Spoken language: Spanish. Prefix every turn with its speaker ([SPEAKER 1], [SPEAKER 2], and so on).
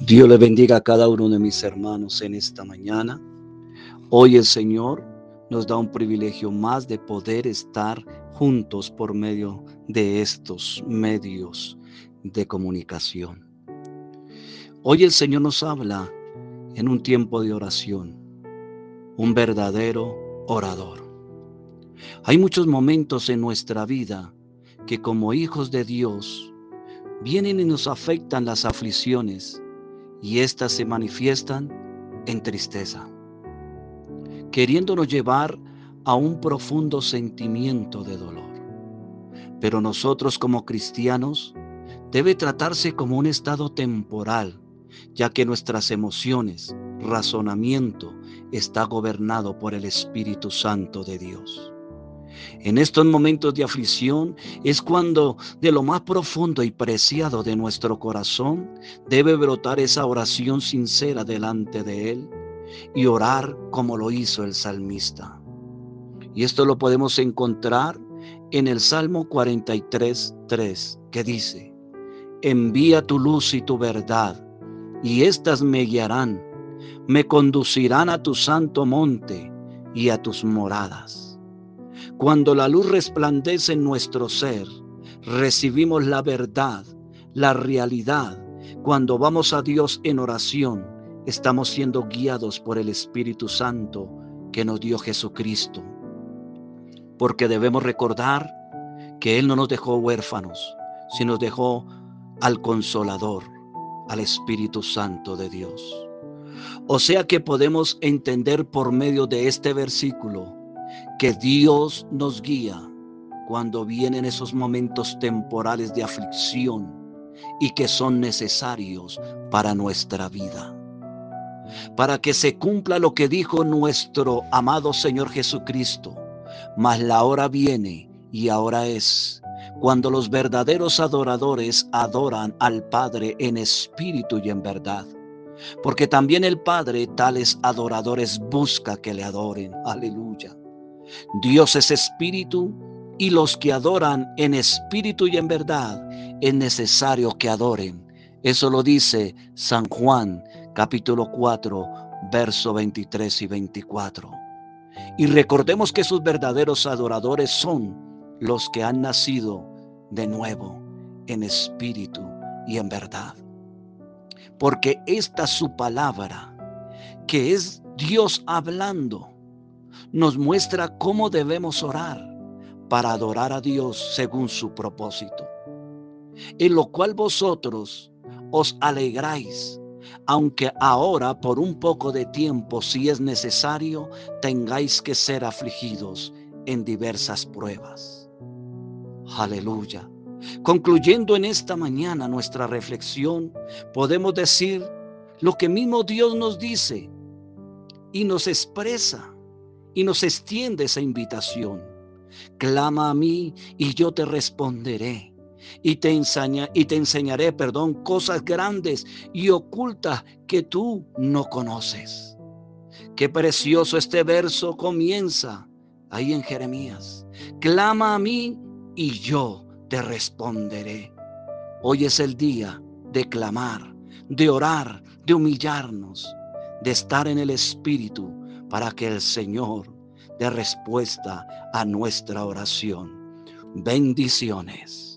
[SPEAKER 1] Dios le bendiga a cada uno de mis hermanos en esta mañana. Hoy el Señor nos da un privilegio más de poder estar juntos por medio de estos medios de comunicación. Hoy el Señor nos habla en un tiempo de oración, un verdadero orador. Hay muchos momentos en nuestra vida que como hijos de Dios vienen y nos afectan las aflicciones y éstas se manifiestan en tristeza, queriéndonos llevar a un profundo sentimiento de dolor. Pero nosotros como cristianos debe tratarse como un estado temporal ya que nuestras emociones, razonamiento, está gobernado por el Espíritu Santo de Dios. En estos momentos de aflicción es cuando de lo más profundo y preciado de nuestro corazón debe brotar esa oración sincera delante de Él y orar como lo hizo el salmista. Y esto lo podemos encontrar en el Salmo 43, 3, que dice, envía tu luz y tu verdad y éstas me guiarán, me conducirán a tu santo monte y a tus moradas. Cuando la luz resplandece en nuestro ser, recibimos la verdad, la realidad. Cuando vamos a Dios en oración, estamos siendo guiados por el Espíritu Santo que nos dio Jesucristo. Porque debemos recordar que Él no nos dejó huérfanos, sino nos dejó al consolador al Espíritu Santo de Dios. O sea que podemos entender por medio de este versículo que Dios nos guía cuando vienen esos momentos temporales de aflicción y que son necesarios para nuestra vida. Para que se cumpla lo que dijo nuestro amado Señor Jesucristo, mas la hora viene y ahora es cuando los verdaderos adoradores adoran al Padre en espíritu y en verdad. Porque también el Padre tales adoradores busca que le adoren. Aleluya. Dios es espíritu y los que adoran en espíritu y en verdad es necesario que adoren. Eso lo dice San Juan capítulo 4 verso 23 y 24. Y recordemos que sus verdaderos adoradores son los que han nacido de nuevo en espíritu y en verdad. Porque esta su palabra, que es Dios hablando, nos muestra cómo debemos orar para adorar a Dios según su propósito. En lo cual vosotros os alegráis, aunque ahora por un poco de tiempo, si es necesario, tengáis que ser afligidos en diversas pruebas Aleluya. Concluyendo en esta mañana nuestra reflexión, podemos decir lo que mismo Dios nos dice y nos expresa y nos extiende esa invitación. Clama a mí y yo te responderé y te, enseña, y te enseñaré, perdón, cosas grandes y ocultas que tú no conoces. Qué precioso este verso comienza ahí en Jeremías. Clama a mí y yo te responderé. Hoy es el día de clamar, de orar, de humillarnos, de estar en el Espíritu para que el Señor dé respuesta a nuestra oración. Bendiciones.